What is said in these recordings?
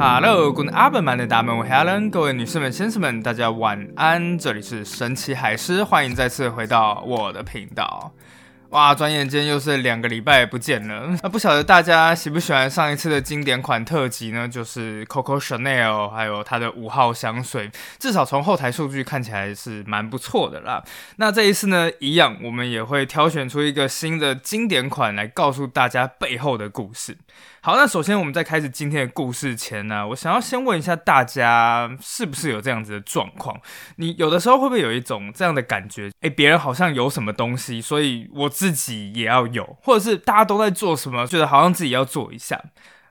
Hello，各位阿本们的大们，我 Helen，各位女士们、先生们，大家晚安。这里是神奇海狮，欢迎再次回到我的频道。哇，转眼间又是两个礼拜不见了。那不晓得大家喜不喜欢上一次的经典款特辑呢？就是 Coco Chanel，还有它的五号香水，至少从后台数据看起来是蛮不错的啦。那这一次呢，一样我们也会挑选出一个新的经典款来告诉大家背后的故事。好，那首先我们在开始今天的故事前呢，我想要先问一下大家，是不是有这样子的状况？你有的时候会不会有一种这样的感觉？诶，别人好像有什么东西，所以我自己也要有，或者是大家都在做什么，觉得好像自己要做一下。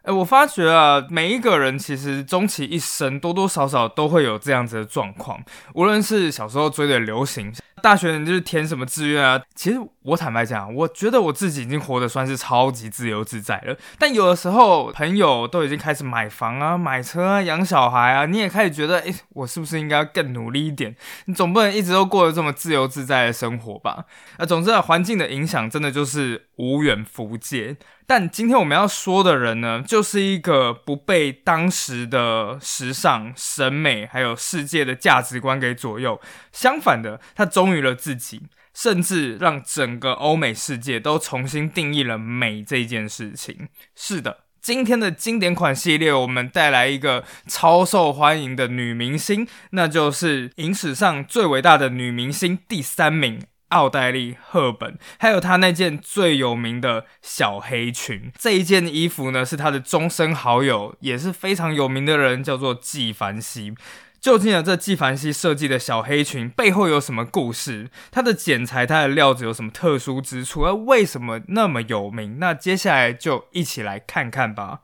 诶，我发觉啊，每一个人其实终其一生，多多少少都会有这样子的状况，无论是小时候追的流行。大学你就是填什么志愿啊？其实我坦白讲，我觉得我自己已经活得算是超级自由自在了。但有的时候，朋友都已经开始买房啊、买车啊、养小孩啊，你也开始觉得，诶，我是不是应该更努力一点？你总不能一直都过得这么自由自在的生活吧？啊，总之啊，环境的影响真的就是无远弗届。但今天我们要说的人呢，就是一个不被当时的时尚、审美还有世界的价值观给左右，相反的，他忠于了自己，甚至让整个欧美世界都重新定义了美这件事情。是的，今天的经典款系列，我们带来一个超受欢迎的女明星，那就是影史上最伟大的女明星第三名。奥黛丽·赫本，还有她那件最有名的小黑裙。这一件衣服呢，是她的终身好友，也是非常有名的人，叫做纪梵希。究竟啊，这纪梵希设计的小黑裙背后有什么故事？它的剪裁、它的料子有什么特殊之处？而为什么那么有名？那接下来就一起来看看吧。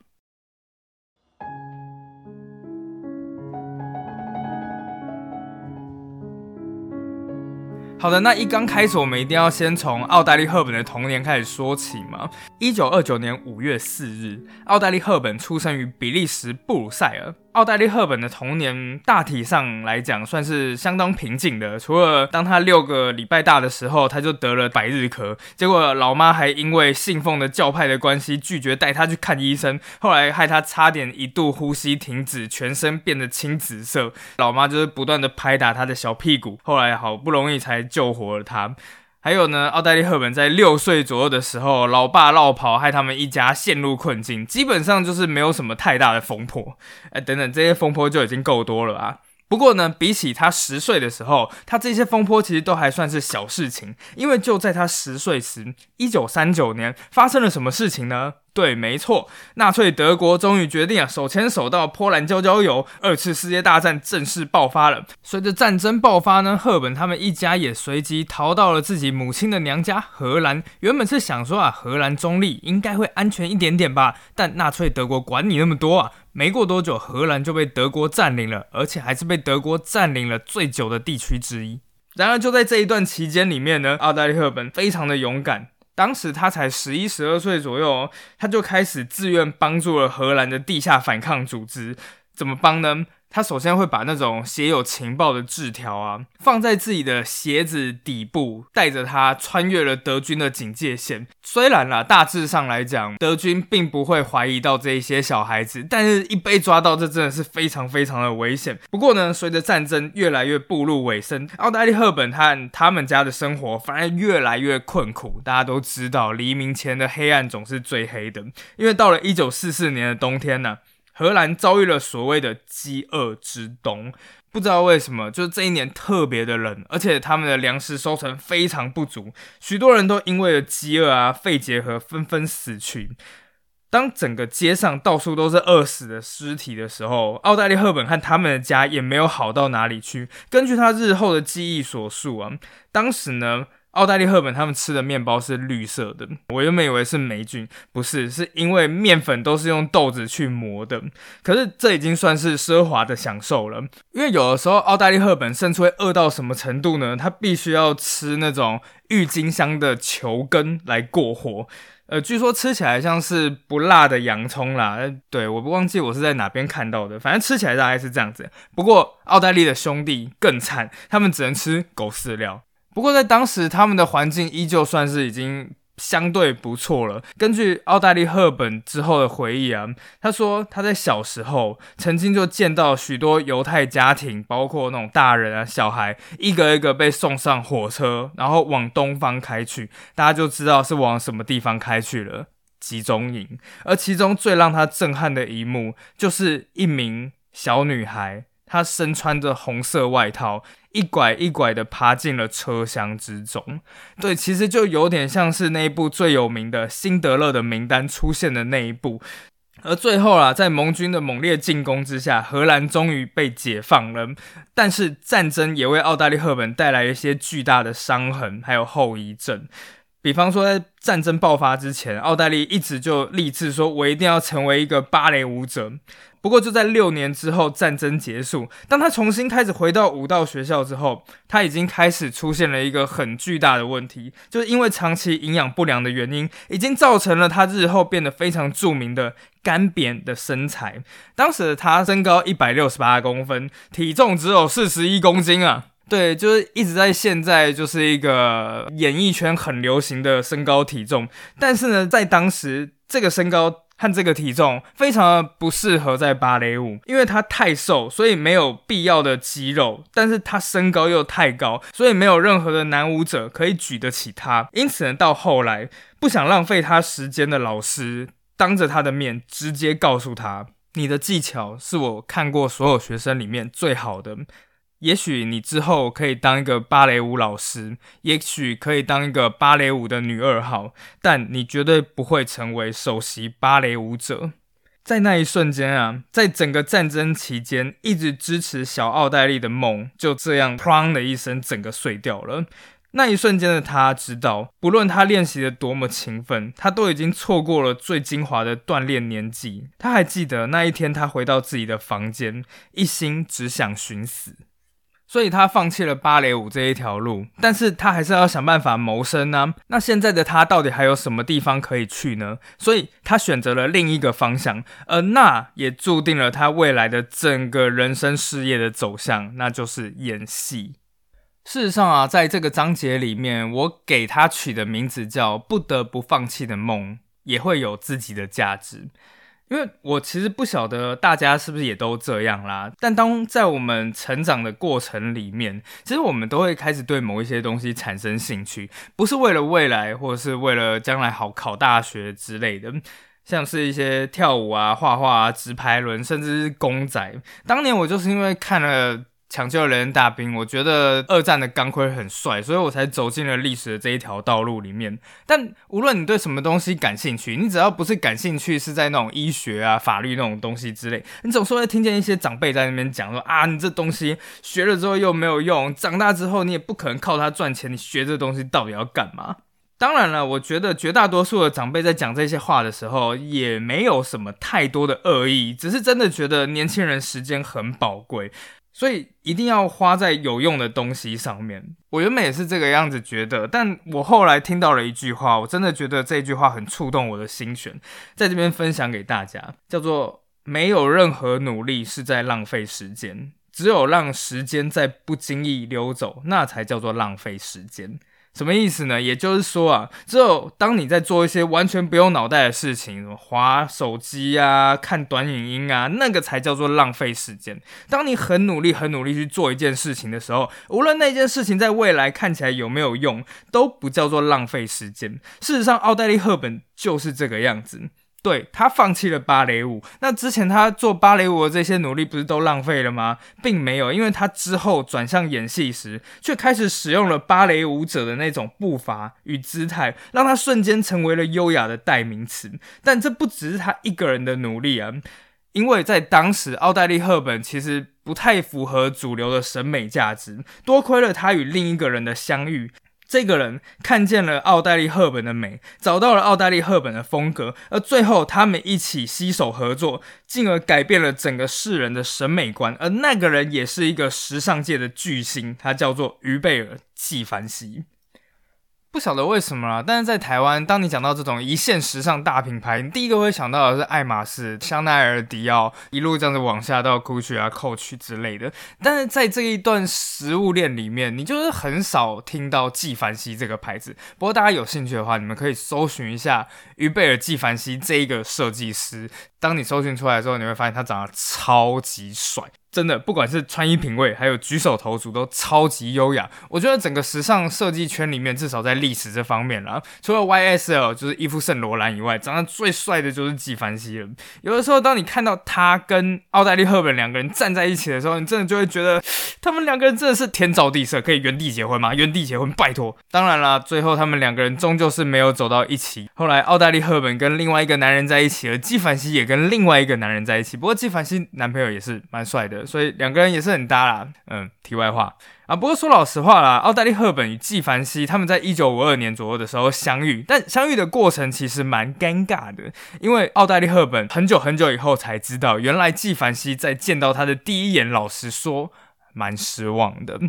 好的，那一刚开始，我们一定要先从奥黛丽·赫本的童年开始说起嘛。一九二九年五月四日，奥黛丽·赫本出生于比利时布鲁塞尔。奥黛丽·赫本的童年大体上来讲算是相当平静的，除了当她六个礼拜大的时候，她就得了百日咳，结果老妈还因为信奉的教派的关系，拒绝带她去看医生，后来害她差点一度呼吸停止，全身变得青紫色。老妈就是不断的拍打她的小屁股，后来好不容易才救活了她。还有呢，奥黛丽·赫本在六岁左右的时候，老爸绕跑，害他们一家陷入困境，基本上就是没有什么太大的风波，哎，等等，这些风波就已经够多了啊。不过呢，比起他十岁的时候，他这些风波其实都还算是小事情，因为就在他十岁时，一九三九年发生了什么事情呢？对，没错，纳粹德国终于决定啊，手牵手到波兰交交友，二次世界大战正式爆发了。随着战争爆发呢，赫本他们一家也随即逃到了自己母亲的娘家荷兰。原本是想说啊，荷兰中立应该会安全一点点吧，但纳粹德国管你那么多啊！没过多久，荷兰就被德国占领了，而且还是被德国占领了最久的地区之一。然而就在这一段期间里面呢，奥黛丽·赫本非常的勇敢。当时他才十一、十二岁左右，他就开始自愿帮助了荷兰的地下反抗组织。怎么帮呢？他首先会把那种写有情报的字条啊，放在自己的鞋子底部，带着他穿越了德军的警戒线。虽然啦，大致上来讲，德军并不会怀疑到这一些小孩子，但是一被抓到，这真的是非常非常的危险。不过呢，随着战争越来越步入尾声，奥黛丽·赫本和他们家的生活反而越来越困苦。大家都知道，黎明前的黑暗总是最黑的，因为到了一九四四年的冬天呢。荷兰遭遇了所谓的饥饿之冬，不知道为什么，就是这一年特别的冷，而且他们的粮食收成非常不足，许多人都因为了饥饿啊、肺结核纷纷死去。当整个街上到处都是饿死的尸体的时候，奥黛丽·赫本和他们的家也没有好到哪里去。根据他日后的记忆所述啊，当时呢。奥黛丽·赫本他们吃的面包是绿色的，我原本以为是霉菌，不是，是因为面粉都是用豆子去磨的。可是这已经算是奢华的享受了，因为有的时候奥黛丽·赫本甚至会饿到什么程度呢？她必须要吃那种郁金香的球根来过活。呃，据说吃起来像是不辣的洋葱啦。对，我不忘记我是在哪边看到的，反正吃起来大概是这样子。不过奥黛丽的兄弟更惨，他们只能吃狗饲料。不过在当时，他们的环境依旧算是已经相对不错了。根据奥黛丽·赫本之后的回忆啊，他说他在小时候曾经就见到许多犹太家庭，包括那种大人啊、小孩，一个一个被送上火车，然后往东方开去，大家就知道是往什么地方开去了——集中营。而其中最让他震撼的一幕，就是一名小女孩，他身穿着红色外套。一拐一拐的爬进了车厢之中，对，其实就有点像是那一部最有名的《辛德勒的名单》出现的那一部。而最后啊，在盟军的猛烈进攻之下，荷兰终于被解放了。但是战争也为奥黛丽·赫本带来一些巨大的伤痕，还有后遗症。比方说，在战争爆发之前，奥黛丽一直就立志说：“我一定要成为一个芭蕾舞者。”不过，就在六年之后，战争结束。当他重新开始回到舞蹈学校之后，他已经开始出现了一个很巨大的问题，就是因为长期营养不良的原因，已经造成了他日后变得非常著名的干扁的身材。当时的他身高一百六十八公分，体重只有四十一公斤啊！对，就是一直在现在就是一个演艺圈很流行的身高体重，但是呢，在当时这个身高。和这个体重非常的不适合在芭蕾舞，因为他太瘦，所以没有必要的肌肉；但是他身高又太高，所以没有任何的男舞者可以举得起他。因此呢，到后来不想浪费他时间的老师，当着他的面直接告诉他：“你的技巧是我看过所有学生里面最好的。”也许你之后可以当一个芭蕾舞老师，也许可以当一个芭蕾舞的女二号，但你绝对不会成为首席芭蕾舞者。在那一瞬间啊，在整个战争期间一直支持小奥黛丽的梦就这样砰的一声整个碎掉了。那一瞬间的他知道，不论他练习的多么勤奋，他都已经错过了最精华的锻炼年纪。他还记得那一天，他回到自己的房间，一心只想寻死。所以他放弃了芭蕾舞这一条路，但是他还是要想办法谋生呢。那现在的他到底还有什么地方可以去呢？所以他选择了另一个方向，而那也注定了他未来的整个人生事业的走向，那就是演戏。事实上啊，在这个章节里面，我给他取的名字叫“不得不放弃的梦”，也会有自己的价值。因为我其实不晓得大家是不是也都这样啦，但当在我们成长的过程里面，其实我们都会开始对某一些东西产生兴趣，不是为了未来，或者是为了将来好考大学之类的，像是一些跳舞啊、画画啊、直排轮，甚至是公仔。当年我就是因为看了。抢救雷恩大兵，我觉得二战的钢盔很帅，所以我才走进了历史的这一条道路里面。但无论你对什么东西感兴趣，你只要不是感兴趣是在那种医学啊、法律那种东西之类，你总是会听见一些长辈在那边讲说啊，你这东西学了之后又没有用，长大之后你也不可能靠它赚钱，你学这东西到底要干嘛？当然了，我觉得绝大多数的长辈在讲这些话的时候，也没有什么太多的恶意，只是真的觉得年轻人时间很宝贵。所以一定要花在有用的东西上面。我原本也是这个样子觉得，但我后来听到了一句话，我真的觉得这句话很触动我的心弦，在这边分享给大家，叫做“没有任何努力是在浪费时间，只有让时间在不经意溜走，那才叫做浪费时间。”什么意思呢？也就是说啊，只有当你在做一些完全不用脑袋的事情，什么划手机啊、看短影音啊，那个才叫做浪费时间。当你很努力、很努力去做一件事情的时候，无论那件事情在未来看起来有没有用，都不叫做浪费时间。事实上，奥黛丽·赫本就是这个样子。对他放弃了芭蕾舞，那之前他做芭蕾舞的这些努力不是都浪费了吗？并没有，因为他之后转向演戏时，却开始使用了芭蕾舞者的那种步伐与姿态，让他瞬间成为了优雅的代名词。但这不只是他一个人的努力啊，因为在当时，奥黛丽·赫本其实不太符合主流的审美价值，多亏了他与另一个人的相遇。这个人看见了奥黛丽·赫本的美，找到了奥黛丽·赫本的风格，而最后他们一起携手合作，进而改变了整个世人的审美观。而那个人也是一个时尚界的巨星，他叫做于贝尔·纪梵希。不晓得为什么啦，但是在台湾，当你讲到这种一线时尚大品牌，你第一个会想到的是爱马仕、香奈儿、迪奥，一路这样子往下到 Gucci 啊、Coach 之类的。但是在这一段食物链里面，你就是很少听到纪梵希这个牌子。不过大家有兴趣的话，你们可以搜寻一下于贝尔纪梵希这一个设计师。当你搜寻出来的时候，你会发现他长得超级帅。真的，不管是穿衣品味，还有举手投足，都超级优雅。我觉得整个时尚设计圈里面，至少在历史这方面啦，除了 YSL 就是伊夫圣罗兰以外，长得最帅的就是纪梵希了。有的时候，当你看到他跟奥黛丽赫本两个人站在一起的时候，你真的就会觉得他们两个人真的是天造地设，可以原地结婚吗？原地结婚，拜托！当然啦，最后他们两个人终究是没有走到一起。后来，奥黛丽赫本跟另外一个男人在一起，了纪梵希也跟另外一个男人在一起。不过，纪梵希男朋友也是蛮帅的。所以两个人也是很搭啦，嗯，题外话啊，不过说老实话啦，奥黛丽·赫本与纪梵希他们在一九五二年左右的时候相遇，但相遇的过程其实蛮尴尬的，因为奥黛丽·赫本很久很久以后才知道，原来纪梵希在见到他的第一眼，老实说，蛮失望的。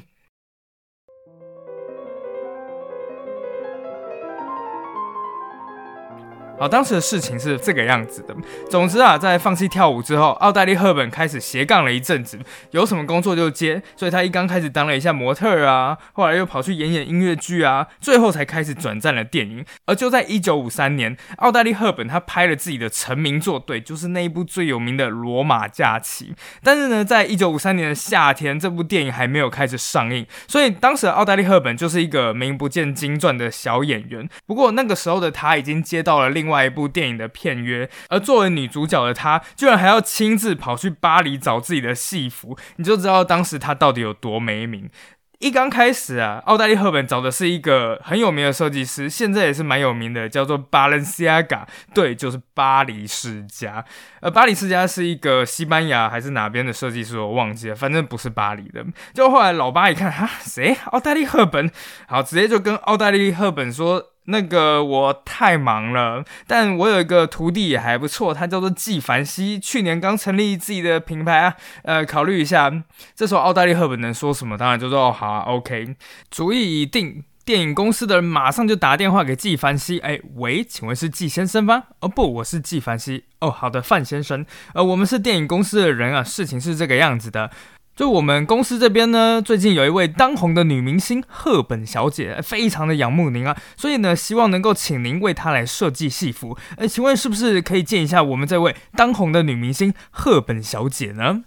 好，当时的事情是这个样子的。总之啊，在放弃跳舞之后，奥黛丽·赫本开始斜杠了一阵子，有什么工作就接。所以她一刚开始当了一下模特啊，后来又跑去演演音乐剧啊，最后才开始转战了电影。而就在一九五三年，奥黛丽·赫本她拍了自己的成名作，对，就是那一部最有名的《罗马假期》。但是呢，在一九五三年的夏天，这部电影还没有开始上映，所以当时奥黛丽·赫本就是一个名不见经传的小演员。不过那个时候的她已经接到了另另外一部电影的片约，而作为女主角的她，居然还要亲自跑去巴黎找自己的戏服，你就知道当时她到底有多没名。一刚开始啊，奥黛丽·赫本找的是一个很有名的设计师，现在也是蛮有名的，叫做 Balenciaga，对，就是巴黎世家。而巴黎世家是一个西班牙还是哪边的设计师，我忘记了，反正不是巴黎的。就后来老巴一看，哈，谁？奥黛丽·赫本，好，直接就跟奥黛丽·赫本说。那个我太忙了，但我有一个徒弟也还不错，他叫做纪梵希，去年刚成立自己的品牌啊，呃，考虑一下。这时候奥黛丽赫本能说什么？当然就说哦好啊，OK，主意已定。电影公司的人马上就打电话给纪梵希，哎喂，请问是纪先生吗？哦不，我是纪梵希。哦好的，范先生，呃，我们是电影公司的人啊，事情是这个样子的。就我们公司这边呢，最近有一位当红的女明星赫本小姐，非常的仰慕您啊，所以呢，希望能够请您为她来设计戏服。哎，请问是不是可以见一下我们这位当红的女明星赫本小姐呢？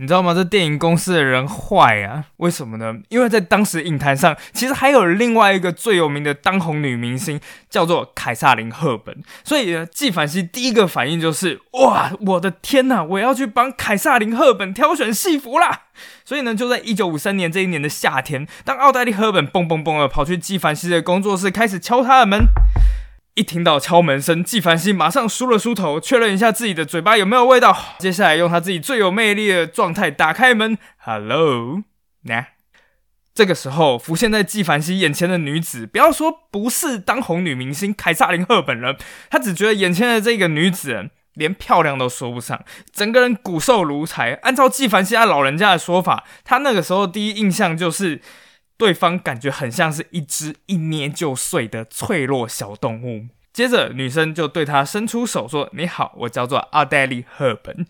你知道吗？这电影公司的人坏啊！为什么呢？因为在当时影坛上，其实还有另外一个最有名的当红女明星，叫做凯撒琳·赫本。所以纪梵希第一个反应就是：哇，我的天哪！我要去帮凯撒琳·赫本挑选戏服啦！所以呢，就在一九五三年这一年的夏天，当奥黛丽·赫本蹦蹦蹦的跑去纪梵希的工作室，开始敲他的门。一听到敲门声，纪梵希马上梳了梳头，确认一下自己的嘴巴有没有味道。接下来用他自己最有魅力的状态打开门，Hello，那这个时候浮现在纪梵希眼前的女子，不要说不是当红女明星凯撒琳·赫本人，他只觉得眼前的这个女子连漂亮都说不上，整个人骨瘦如柴。按照纪梵希他老人家的说法，他那个时候第一印象就是。对方感觉很像是一只一捏就碎的脆弱小动物。接着，女生就对他伸出手说：“你好，我叫做奥黛丽·赫本。”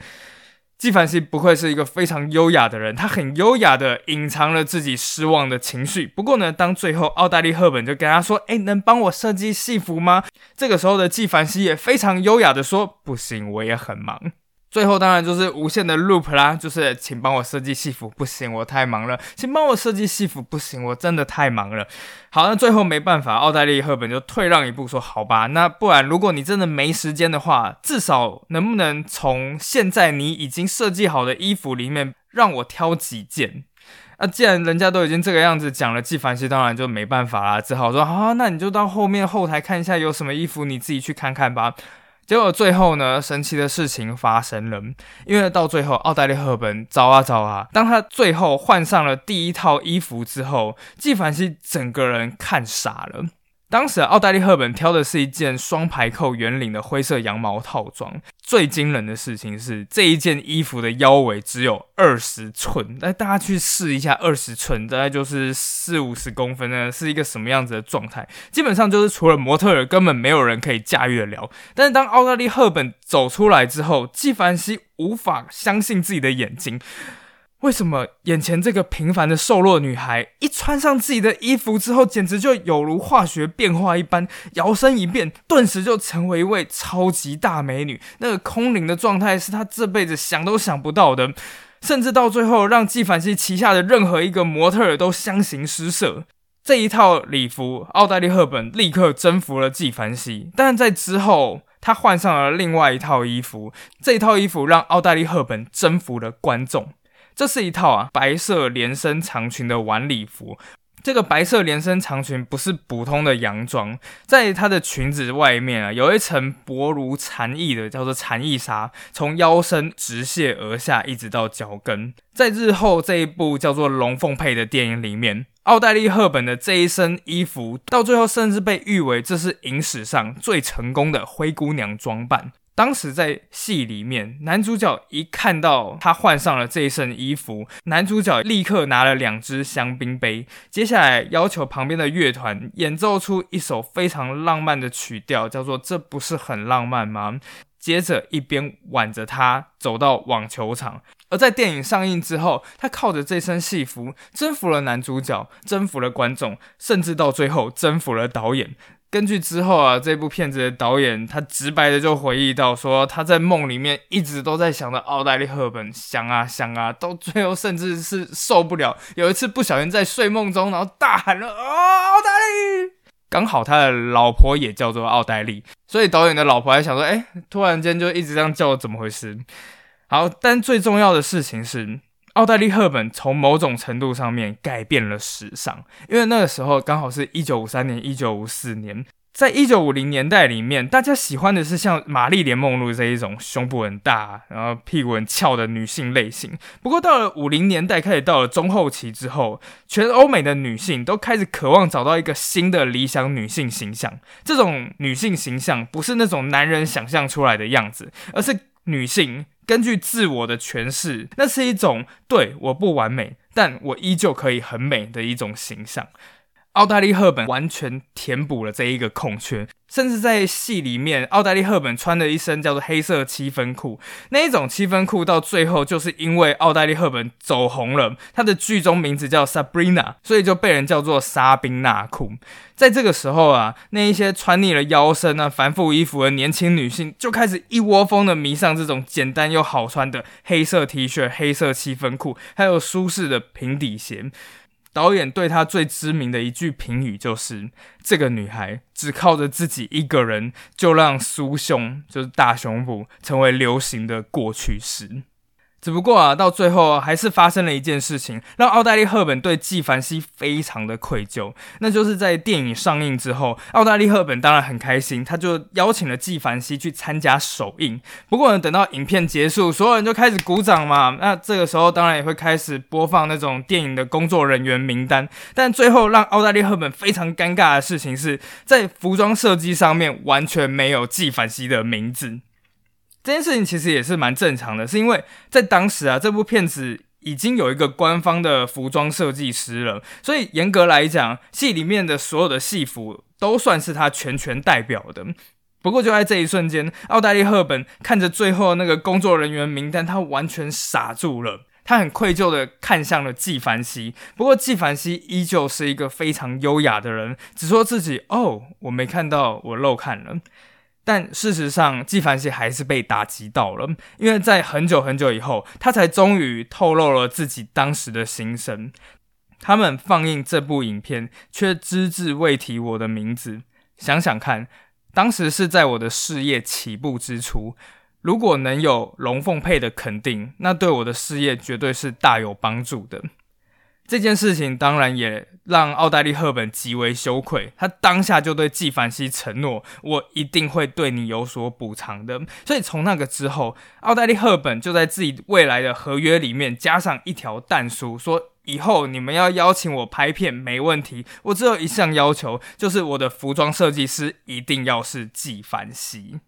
纪梵希不愧是一个非常优雅的人，他很优雅的隐藏了自己失望的情绪。不过呢，当最后奥黛丽·赫本就跟他说：“哎，能帮我设计戏服吗？”这个时候的纪梵希也非常优雅的说：“不行，我也很忙。”最后当然就是无限的 loop 啦，就是请帮我设计戏服，不行，我太忙了。请帮我设计戏服，不行，我真的太忙了。好，那最后没办法，奥黛丽·赫本就退让一步，说好吧，那不然如果你真的没时间的话，至少能不能从现在你已经设计好的衣服里面让我挑几件？那既然人家都已经这个样子讲了，纪梵希当然就没办法啦，只好说好，那你就到后面后台看一下有什么衣服，你自己去看看吧。结果最后呢，神奇的事情发生了，因为到最后，奥黛丽·赫本找啊找啊，当她最后换上了第一套衣服之后，纪梵希整个人看傻了。当时奥黛丽·赫本挑的是一件双排扣圆领的灰色羊毛套装。最惊人的事情是，这一件衣服的腰围只有二十寸。那，大家去试一下，二十寸大概就是四五十公分呢，是一个什么样子的状态？基本上就是除了模特儿，根本没有人可以驾驭得了。但是当奥黛丽·赫本走出来之后，纪梵希无法相信自己的眼睛。为什么眼前这个平凡的瘦弱女孩一穿上自己的衣服之后，简直就有如化学变化一般，摇身一变，顿时就成为一位超级大美女？那个空灵的状态是她这辈子想都想不到的，甚至到最后让纪梵希旗下的任何一个模特儿都相形失色。这一套礼服，奥黛丽·赫本立刻征服了纪梵希，但在之后，她换上了另外一套衣服，这套衣服让奥黛丽·赫本征服了观众。这是一套啊白色连身长裙的晚礼服。这个白色连身长裙不是普通的洋装，在它的裙子外面啊有一层薄如蝉翼的叫做蝉翼纱，从腰身直泻而下，一直到脚跟。在日后这一部叫做《龙凤配》的电影里面，奥黛丽·赫本的这一身衣服，到最后甚至被誉为这是影史上最成功的灰姑娘装扮。当时在戏里面，男主角一看到他换上了这一身衣服，男主角立刻拿了两只香槟杯，接下来要求旁边的乐团演奏出一首非常浪漫的曲调，叫做《这不是很浪漫吗》？接着一边挽着他走到网球场。而在电影上映之后，他靠着这身戏服征服了男主角，征服了观众，甚至到最后征服了导演。根据之后啊，这部片子的导演他直白的就回忆到说，他在梦里面一直都在想着奥黛丽·赫本，想啊想啊，到最后甚至是受不了，有一次不小心在睡梦中，然后大喊了啊，奥黛丽！刚好他的老婆也叫做奥黛丽，所以导演的老婆还想说，哎，突然间就一直这样叫，怎么回事？好，但最重要的事情是。奥黛丽·赫本从某种程度上面改变了时尚，因为那个时候刚好是一九五三年、一九五四年，在一九五零年代里面，大家喜欢的是像玛丽莲·梦露这一种胸部很大、然后屁股很翘的女性类型。不过到了五零年代，开始到了中后期之后，全欧美的女性都开始渴望找到一个新的理想女性形象。这种女性形象不是那种男人想象出来的样子，而是女性。根据自我的诠释，那是一种对我不完美，但我依旧可以很美的一种形象。奥黛丽·赫本完全填补了这一个空缺。甚至在戏里面，奥黛丽·赫本穿的一身叫做黑色七分裤，那一种七分裤到最后就是因为奥黛丽·赫本走红了，她的剧中名字叫 Sabrina，所以就被人叫做沙宾娜裤。在这个时候啊，那一些穿腻了腰身啊繁复衣服的年轻女性就开始一窝蜂的迷上这种简单又好穿的黑色 T 恤、黑色七分裤，还有舒适的平底鞋。导演对她最知名的一句评语就是：“这个女孩只靠着自己一个人，就让苏胸就是大胸部成为流行的过去式。”只不过啊，到最后还是发生了一件事情，让奥黛丽·赫本对纪梵希非常的愧疚。那就是在电影上映之后，奥黛丽·赫本当然很开心，他就邀请了纪梵希去参加首映。不过呢，等到影片结束，所有人就开始鼓掌嘛。那这个时候当然也会开始播放那种电影的工作人员名单。但最后让奥黛丽·赫本非常尴尬的事情是在服装设计上面完全没有纪梵希的名字。这件事情其实也是蛮正常的，是因为在当时啊，这部片子已经有一个官方的服装设计师了，所以严格来讲，戏里面的所有的戏服都算是他全权代表的。不过就在这一瞬间，奥黛丽·赫本看着最后那个工作人员名单，他完全傻住了，他很愧疚的看向了纪梵希。不过纪梵希依旧是一个非常优雅的人，只说自己：“哦，我没看到，我漏看了。”但事实上，纪梵希还是被打击到了，因为在很久很久以后，他才终于透露了自己当时的心声。他们放映这部影片，却只字未提我的名字。想想看，当时是在我的事业起步之初，如果能有龙凤配的肯定，那对我的事业绝对是大有帮助的。这件事情当然也让奥黛丽·赫本极为羞愧，她当下就对纪梵希承诺：“我一定会对你有所补偿的。”所以从那个之后，奥黛丽·赫本就在自己未来的合约里面加上一条弹书，说。以后你们要邀请我拍片没问题，我只有一项要求，就是我的服装设计师一定要是纪梵希。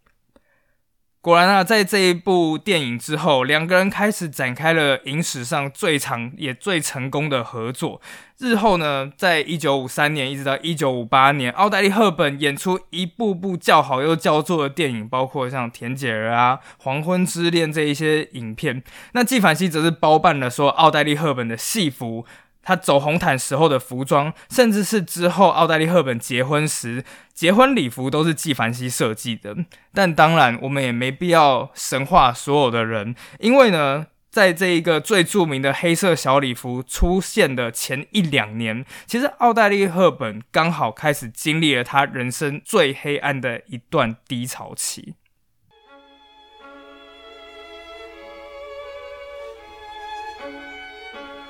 果然啊，在这一部电影之后，两个人开始展开了影史上最长也最成功的合作。日后呢，在一九五三年一直到一九五八年，奥黛丽·赫本演出一部部叫好又叫座的电影，包括像《田姐儿》啊、《黄昏之恋》这一些影片。那纪梵希则是包办了说奥黛丽·赫本的戏服。他走红毯时候的服装，甚至是之后奥黛丽·赫本结婚时结婚礼服，都是纪梵希设计的。但当然，我们也没必要神化所有的人，因为呢，在这一个最著名的黑色小礼服出现的前一两年，其实奥黛丽·赫本刚好开始经历了她人生最黑暗的一段低潮期。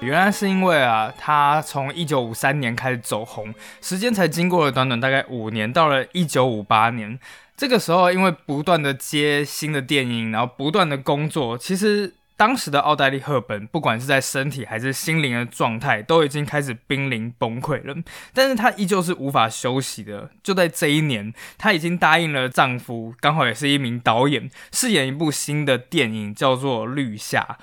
原来是因为啊，他从一九五三年开始走红，时间才经过了短短大概五年，到了一九五八年，这个时候因为不断的接新的电影，然后不断的工作，其实当时的奥黛丽·赫本，不管是在身体还是心灵的状态，都已经开始濒临崩溃了。但是她依旧是无法休息的。就在这一年，她已经答应了丈夫，刚好也是一名导演，饰演一部新的电影，叫做《绿夏》。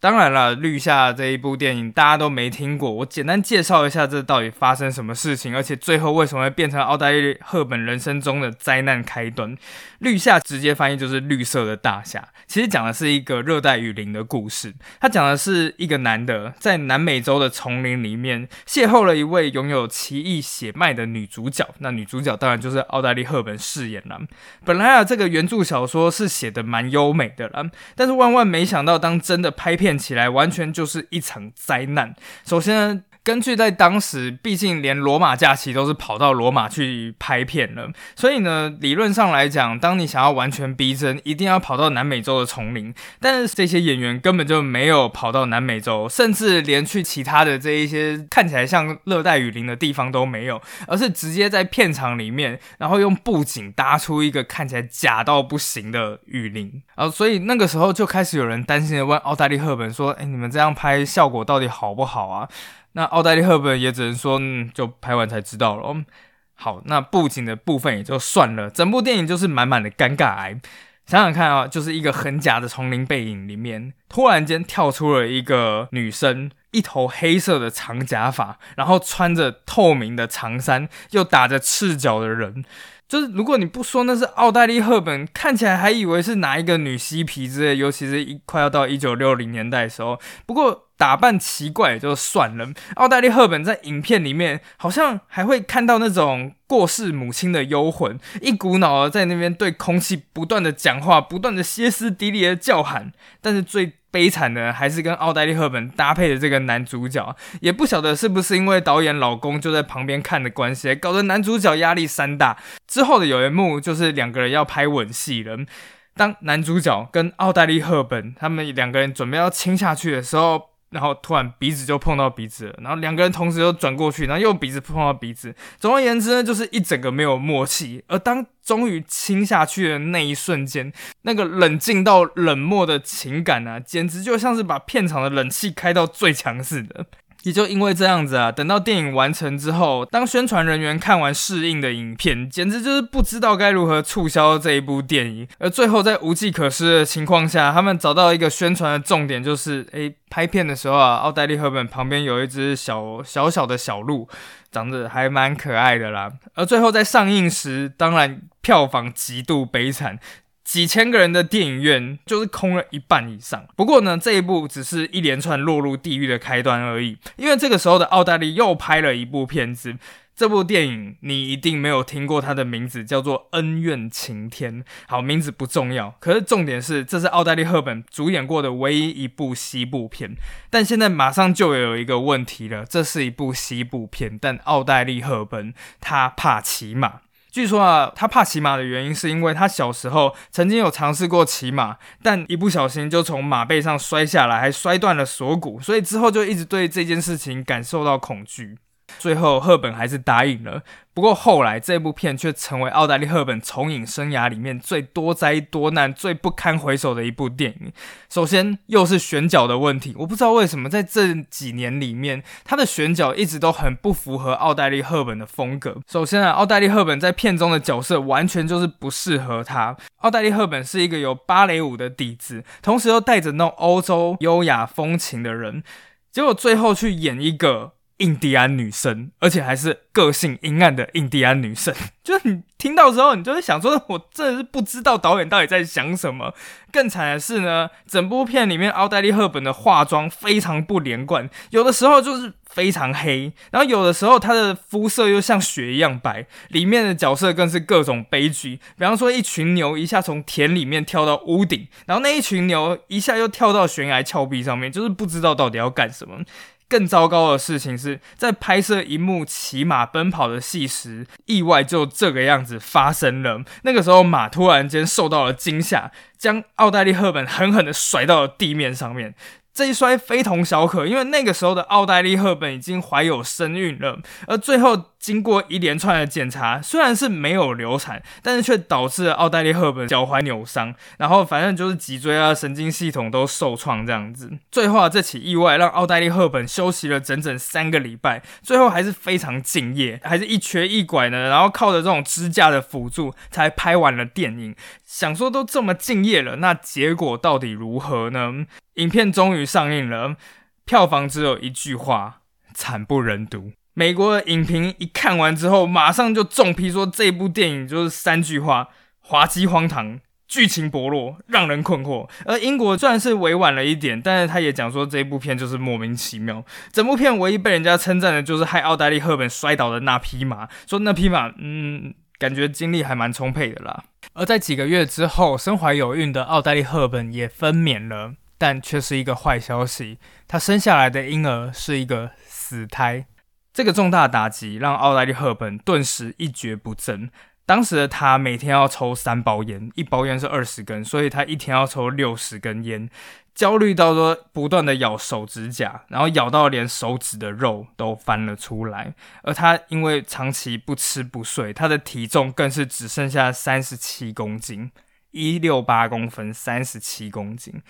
当然了，《绿夏》这一部电影大家都没听过，我简单介绍一下这到底发生什么事情，而且最后为什么会变成奥黛丽·赫本人生中的灾难开端。《绿夏》直接翻译就是绿色的大夏，其实讲的是一个热带雨林的故事。它讲的是一个男的在南美洲的丛林里面邂逅了一位拥有奇异血脉的女主角，那女主角当然就是奥黛丽·赫本饰演了。本来啊，这个原著小说是写的蛮优美的啦，但是万万没想到，当真的拍片。起来完全就是一场灾难。首先呢。根据在当时，毕竟连罗马假期都是跑到罗马去拍片了，所以呢，理论上来讲，当你想要完全逼真，一定要跑到南美洲的丛林。但是这些演员根本就没有跑到南美洲，甚至连去其他的这一些看起来像热带雨林的地方都没有，而是直接在片场里面，然后用布景搭出一个看起来假到不行的雨林。然后，所以那个时候就开始有人担心的问奥黛丽·赫本说：“哎，你们这样拍效果到底好不好啊？”那奥黛丽·赫本也只能说，嗯，就拍完才知道了。好，那布景的部分也就算了，整部电影就是满满的尴尬癌。想想看啊，就是一个很假的丛林背影里面，突然间跳出了一个女生，一头黑色的长假发，然后穿着透明的长衫，又打着赤脚的人。就是如果你不说那是奥黛丽·赫本，看起来还以为是哪一个女嬉皮之类。尤其是一快要到一九六零年代的时候，不过。打扮奇怪也就算了，奥黛丽·赫本在影片里面好像还会看到那种过世母亲的幽魂，一股脑的在那边对空气不断的讲话，不断的歇斯底里的叫喊。但是最悲惨的还是跟奥黛丽·赫本搭配的这个男主角，也不晓得是不是因为导演老公就在旁边看的关系，搞得男主角压力山大。之后的有一幕就是两个人要拍吻戏了，当男主角跟奥黛丽·赫本他们两个人准备要亲下去的时候。然后突然鼻子就碰到鼻子了，然后两个人同时又转过去，然后又鼻子碰到鼻子。总而言之呢，就是一整个没有默契。而当终于亲下去的那一瞬间，那个冷静到冷漠的情感呢，简直就像是把片场的冷气开到最强似的。也就因为这样子啊，等到电影完成之后，当宣传人员看完适应的影片，简直就是不知道该如何促销这一部电影。而最后在无计可施的情况下，他们找到一个宣传的重点，就是诶，拍片的时候啊，奥黛丽·赫本旁边有一只小小小的小鹿，长得还蛮可爱的啦。而最后在上映时，当然票房极度悲惨。几千个人的电影院就是空了一半以上。不过呢，这一部只是一连串落入地狱的开端而已。因为这个时候的奥黛丽又拍了一部片子，这部电影你一定没有听过，它的名字叫做《恩怨情天》。好，名字不重要，可是重点是，这是奥黛丽·赫本主演过的唯一一部西部片。但现在马上就有一个问题了，这是一部西部片，但奥黛丽·赫本她怕骑马。据说啊，他怕骑马的原因是因为他小时候曾经有尝试过骑马，但一不小心就从马背上摔下来，还摔断了锁骨，所以之后就一直对这件事情感受到恐惧。最后赫本还是答应了。不过后来这部片却成为奥黛丽·赫本从影生涯里面最多灾多难、最不堪回首的一部电影。首先又是选角的问题，我不知道为什么在这几年里面，她的选角一直都很不符合奥黛丽·赫本的风格。首先啊，奥黛丽·赫本在片中的角色完全就是不适合她。奥黛丽·赫本是一个有芭蕾舞的底子，同时又带着那种欧洲优雅风情的人，结果最后去演一个。印第安女生，而且还是个性阴暗的印第安女生，就是你听到之后，你就会想说，我真的是不知道导演到底在想什么。更惨的是呢，整部片里面奥黛丽·赫本的化妆非常不连贯，有的时候就是非常黑，然后有的时候她的肤色又像雪一样白。里面的角色更是各种悲剧，比方说一群牛一下从田里面跳到屋顶，然后那一群牛一下又跳到悬崖峭壁上面，就是不知道到底要干什么。更糟糕的事情是在拍摄一幕骑马奔跑的戏时，意外就这个样子发生了。那个时候，马突然间受到了惊吓，将奥黛丽·赫本狠狠地甩到了地面上面。这一摔非同小可，因为那个时候的奥黛丽·赫本已经怀有身孕了，而最后经过一连串的检查，虽然是没有流产，但是却导致了奥黛丽·赫本脚踝扭伤，然后反正就是脊椎啊、神经系统都受创这样子。最后啊，这起意外让奥黛丽·赫本休息了整整三个礼拜，最后还是非常敬业，还是一瘸一拐呢，然后靠着这种支架的辅助才拍完了电影。想说都这么敬业了，那结果到底如何呢？影片终于上映了，票房只有一句话：惨不忍睹。美国的影评一看完之后，马上就重批说这部电影就是三句话：滑稽荒唐，剧情薄弱，让人困惑。而英国虽然是委婉了一点，但是他也讲说这部片就是莫名其妙。整部片唯一被人家称赞的就是害奥黛丽·赫本摔倒的那匹马，说那匹马，嗯，感觉精力还蛮充沛的啦。而在几个月之后，身怀有孕的奥黛丽·赫本也分娩了。但却是一个坏消息，她生下来的婴儿是一个死胎。这个重大打击让奥黛丽·赫本顿时一蹶不振。当时的她每天要抽三包烟，一包烟是二十根，所以她一天要抽六十根烟。焦虑到说不断的咬手指甲，然后咬到连手指的肉都翻了出来。而她因为长期不吃不睡，她的体重更是只剩下三十七公斤，一六八公分，三十七公斤。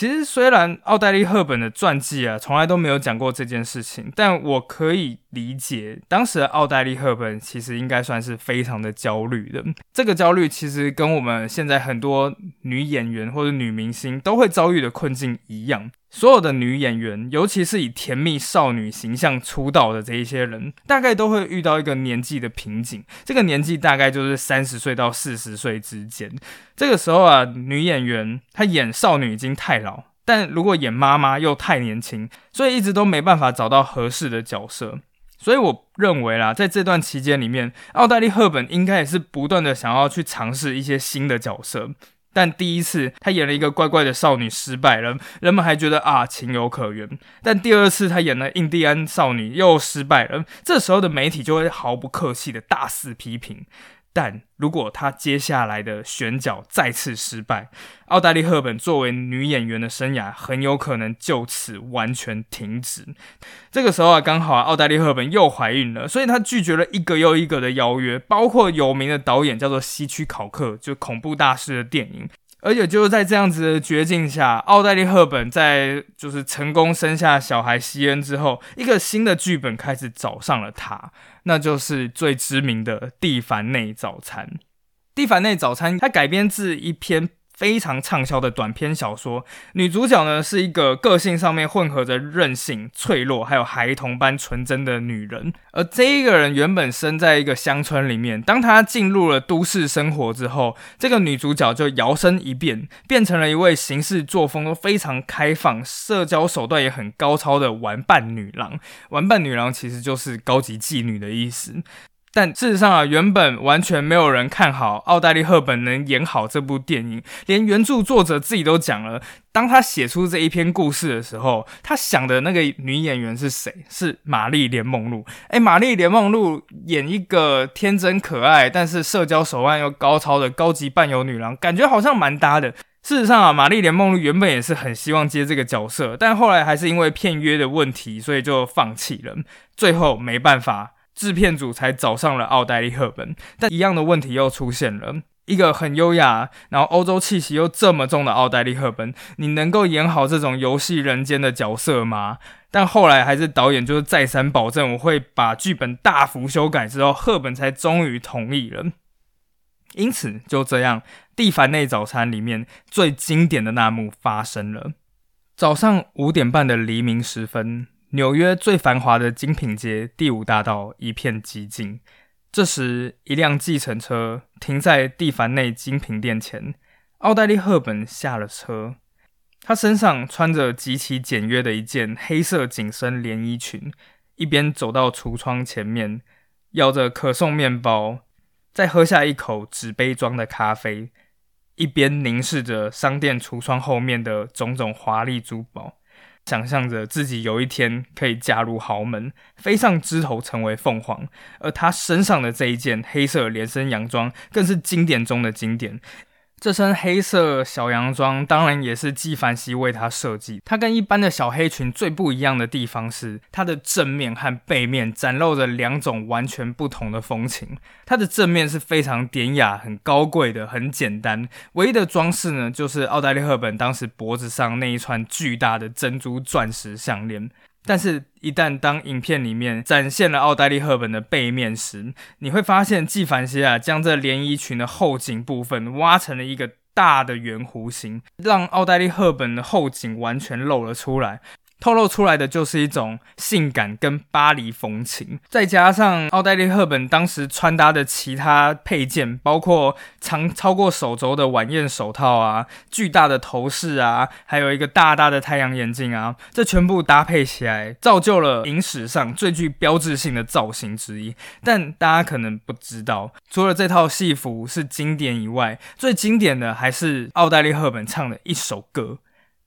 其实，虽然奥黛丽·赫本的传记啊，从来都没有讲过这件事情，但我可以理解，当时的奥黛丽·赫本其实应该算是非常的焦虑的。这个焦虑其实跟我们现在很多女演员或者女明星都会遭遇的困境一样。所有的女演员，尤其是以甜蜜少女形象出道的这一些人，大概都会遇到一个年纪的瓶颈。这个年纪大概就是三十岁到四十岁之间。这个时候啊，女演员她演少女已经太老，但如果演妈妈又太年轻，所以一直都没办法找到合适的角色。所以我认为啦，在这段期间里面，奥黛丽·赫本应该也是不断的想要去尝试一些新的角色。但第一次他演了一个乖乖的少女失败了，人们还觉得啊情有可原。但第二次他演了印第安少女又失败了，这时候的媒体就会毫不客气的大肆批评。但如果她接下来的选角再次失败，奥黛丽·赫本作为女演员的生涯很有可能就此完全停止。这个时候啊，刚好啊奥黛丽·赫本又怀孕了，所以她拒绝了一个又一个的邀约，包括有名的导演叫做希区考克，就恐怖大师的电影。而且就是在这样子的绝境下，奥黛丽·赫本在就是成功生下小孩西恩之后，一个新的剧本开始找上了她。那就是最知名的《蒂凡内早餐》。《蒂凡内早餐》它改编自一篇。非常畅销的短篇小说，女主角呢是一个个性上面混合着任性、脆弱，还有孩童般纯真的女人。而这一个人原本生在一个乡村里面，当她进入了都市生活之后，这个女主角就摇身一变，变成了一位行事作风都非常开放、社交手段也很高超的玩伴女郎。玩伴女郎其实就是高级妓女的意思。但事实上啊，原本完全没有人看好奥黛丽·赫本能演好这部电影，连原著作者自己都讲了。当他写出这一篇故事的时候，他想的那个女演员是谁？是玛丽莲·梦露。哎，玛丽莲·梦露演一个天真可爱，但是社交手腕又高超的高级伴游女郎，感觉好像蛮搭的。事实上啊，玛丽莲梦露原本也是很希望接这个角色，但后来还是因为片约的问题，所以就放弃了。最后没办法，制片组才找上了奥黛丽·赫本。但一样的问题又出现了：一个很优雅，然后欧洲气息又这么重的奥黛丽·赫本，你能够演好这种游戏人间的角色吗？但后来还是导演就是再三保证，我会把剧本大幅修改之后，赫本才终于同意了。因此，就这样，《蒂凡内早餐》里面最经典的那幕发生了。早上五点半的黎明时分，纽约最繁华的精品街第五大道一片寂静。这时，一辆计程车停在蒂凡内精品店前，奥黛丽·赫本下了车。她身上穿着极其简约的一件黑色紧身连衣裙，一边走到橱窗前面，咬着可颂面包。再喝下一口纸杯装的咖啡，一边凝视着商店橱窗后面的种种华丽珠宝，想象着自己有一天可以嫁入豪门，飞上枝头成为凤凰。而他身上的这一件黑色连身洋装，更是经典中的经典。这身黑色小洋装当然也是纪梵希为他设计。它跟一般的小黑裙最不一样的地方是，它的正面和背面展露着两种完全不同的风情。它的正面是非常典雅、很高贵的，很简单。唯一的装饰呢，就是奥黛丽·赫本当时脖子上那一串巨大的珍珠钻石项链。但是，一旦当影片里面展现了奥黛丽·赫本的背面时，你会发现纪梵希啊将这连衣裙的后颈部分挖成了一个大的圆弧形，让奥黛丽·赫本的后颈完全露了出来。透露出来的就是一种性感跟巴黎风情，再加上奥黛丽·赫本当时穿搭的其他配件，包括长超过手肘的晚宴手套啊、巨大的头饰啊，还有一个大大的太阳眼镜啊，这全部搭配起来，造就了影史上最具标志性的造型之一。但大家可能不知道，除了这套戏服是经典以外，最经典的还是奥黛丽·赫本唱的一首歌。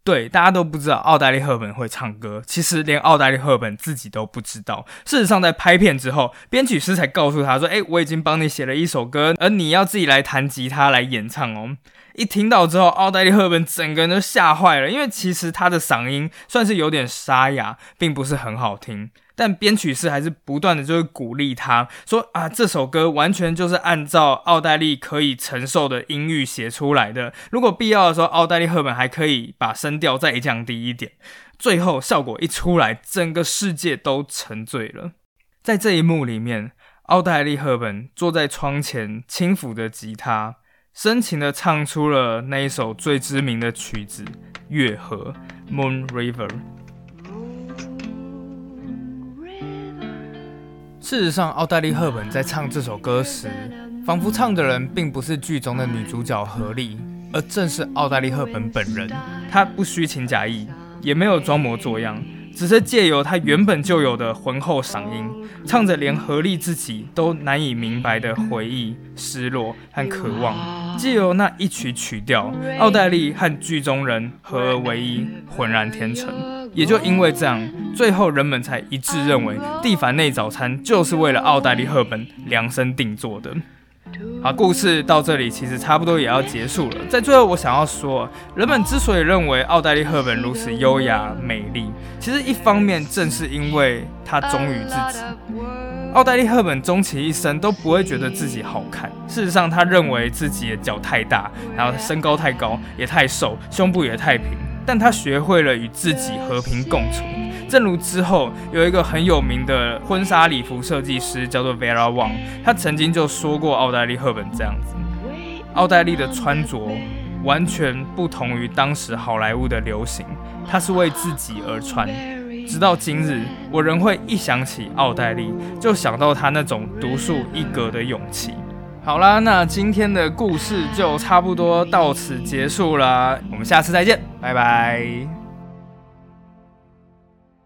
对，大家都不知道奥黛丽·赫本会唱歌，其实连奥黛丽·赫本自己都不知道。事实上，在拍片之后，编曲师才告诉他说：“哎，我已经帮你写了一首歌，而你要自己来弹吉他来演唱哦。”一听到之后，奥黛丽·赫本整个人都吓坏了，因为其实她的嗓音算是有点沙哑，并不是很好听。但编曲师还是不断的就是鼓励他说啊，这首歌完全就是按照奥黛丽可以承受的音域写出来的。如果必要的时候，奥黛丽赫本还可以把声调再降低一点。最后效果一出来，整个世界都沉醉了。在这一幕里面，奥黛丽赫本坐在窗前，轻抚着吉他，深情的唱出了那一首最知名的曲子《月河》（Moon River）。事实上，奥黛丽·赫本在唱这首歌时，仿佛唱的人并不是剧中的女主角何莉，而正是奥黛丽·赫本本人。她不虚情假意，也没有装模作样，只是借由她原本就有的浑厚嗓音，唱着连何莉自己都难以明白的回忆、失落和渴望。借由那一曲曲调，奥黛丽和剧中人合而为一，浑然天成。也就因为这样，最后人们才一致认为《蒂凡内早餐》就是为了奥黛丽·赫本量身定做的。好，故事到这里其实差不多也要结束了。在最后，我想要说，人们之所以认为奥黛丽·赫本如此优雅美丽，其实一方面正是因为她忠于自己。奥黛丽·赫本终其一生都不会觉得自己好看。事实上，她认为自己的脚太大，然后身高太高，也太瘦，胸部也太平。但他学会了与自己和平共处，正如之后有一个很有名的婚纱礼服设计师叫做 Vera Wang，他曾经就说过奥黛丽·赫本这样子：奥黛丽的穿着完全不同于当时好莱坞的流行，她是为自己而穿。直到今日，我仍会一想起奥黛丽，就想到她那种独树一格的勇气。好啦，那今天的故事就差不多到此结束了，我们下次再见，拜拜。